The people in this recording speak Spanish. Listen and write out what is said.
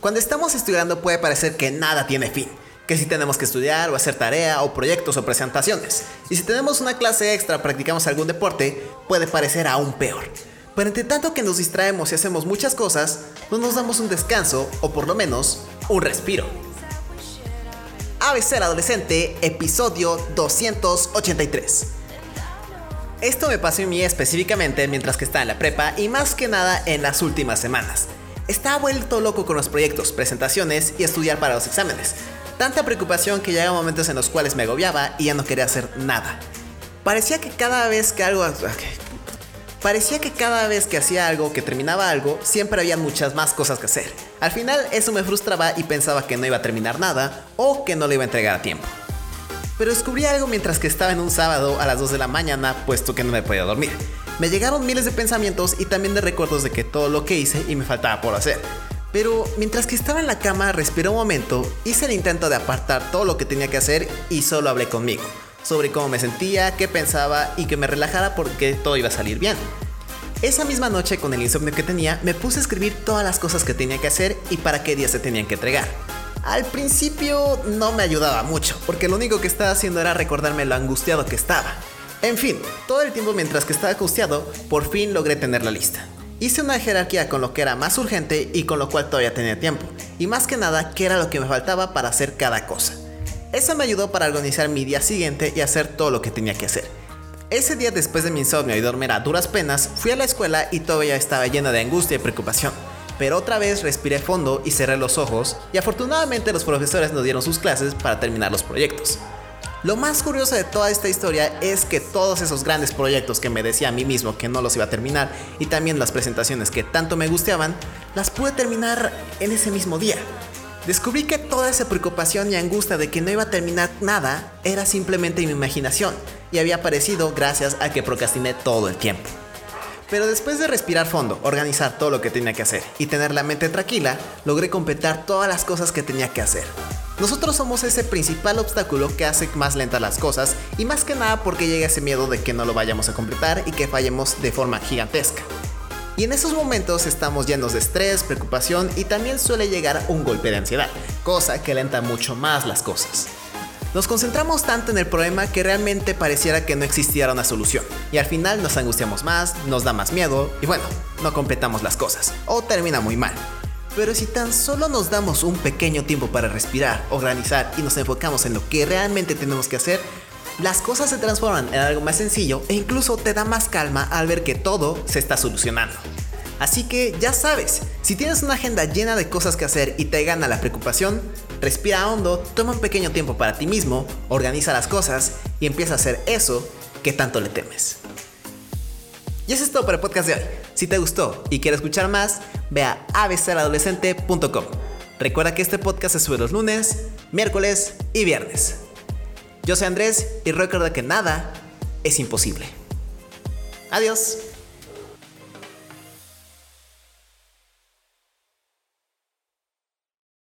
Cuando estamos estudiando puede parecer que nada tiene fin, que si tenemos que estudiar o hacer tarea o proyectos o presentaciones, y si tenemos una clase extra practicamos algún deporte, puede parecer aún peor. Pero entre tanto que nos distraemos y hacemos muchas cosas, no nos damos un descanso o por lo menos un respiro. ABC Adolescente, episodio 283. Esto me pasó a mí específicamente mientras que estaba en la prepa y más que nada en las últimas semanas. Estaba vuelto loco con los proyectos, presentaciones y estudiar para los exámenes. Tanta preocupación que llegaba momentos en los cuales me agobiaba y ya no quería hacer nada. Parecía que cada vez que algo... Parecía que cada vez que hacía algo, que terminaba algo, siempre había muchas más cosas que hacer. Al final eso me frustraba y pensaba que no iba a terminar nada o que no le iba a entregar a tiempo. Pero descubrí algo mientras que estaba en un sábado a las 2 de la mañana, puesto que no me podía dormir me llegaron miles de pensamientos y también de recuerdos de que todo lo que hice y me faltaba por hacer. Pero mientras que estaba en la cama, respiré un momento, hice el intento de apartar todo lo que tenía que hacer y solo hablé conmigo, sobre cómo me sentía, qué pensaba y que me relajara porque todo iba a salir bien. Esa misma noche, con el insomnio que tenía, me puse a escribir todas las cosas que tenía que hacer y para qué día se tenían que entregar. Al principio no me ayudaba mucho, porque lo único que estaba haciendo era recordarme lo angustiado que estaba. En fin, todo el tiempo mientras que estaba angustiado, por fin logré tener la lista. Hice una jerarquía con lo que era más urgente y con lo cual todavía tenía tiempo, y más que nada qué era lo que me faltaba para hacer cada cosa. Eso me ayudó para organizar mi día siguiente y hacer todo lo que tenía que hacer. Ese día después de mi insomnio y dormir a duras penas, fui a la escuela y todavía estaba llena de angustia y preocupación. Pero otra vez respiré fondo y cerré los ojos y afortunadamente los profesores nos dieron sus clases para terminar los proyectos. Lo más curioso de toda esta historia es que todos esos grandes proyectos que me decía a mí mismo que no los iba a terminar y también las presentaciones que tanto me gustaban, las pude terminar en ese mismo día. Descubrí que toda esa preocupación y angustia de que no iba a terminar nada era simplemente mi imaginación y había aparecido gracias a que procrastiné todo el tiempo. Pero después de respirar fondo, organizar todo lo que tenía que hacer y tener la mente tranquila, logré completar todas las cosas que tenía que hacer. Nosotros somos ese principal obstáculo que hace más lentas las cosas y más que nada porque llega ese miedo de que no lo vayamos a completar y que fallemos de forma gigantesca. Y en esos momentos estamos llenos de estrés, preocupación y también suele llegar un golpe de ansiedad, cosa que lenta mucho más las cosas. Nos concentramos tanto en el problema que realmente pareciera que no existiera una solución. Y al final nos angustiamos más, nos da más miedo y bueno, no completamos las cosas. O termina muy mal. Pero si tan solo nos damos un pequeño tiempo para respirar, organizar y nos enfocamos en lo que realmente tenemos que hacer, las cosas se transforman en algo más sencillo e incluso te da más calma al ver que todo se está solucionando. Así que ya sabes, si tienes una agenda llena de cosas que hacer y te gana la preocupación, respira hondo, toma un pequeño tiempo para ti mismo, organiza las cosas y empieza a hacer eso que tanto le temes. Y eso es todo para el podcast de hoy. Si te gustó y quieres escuchar más, ve a abcaladolescente.com. Recuerda que este podcast se sube los lunes, miércoles y viernes. Yo soy Andrés y recuerda que nada es imposible. Adiós.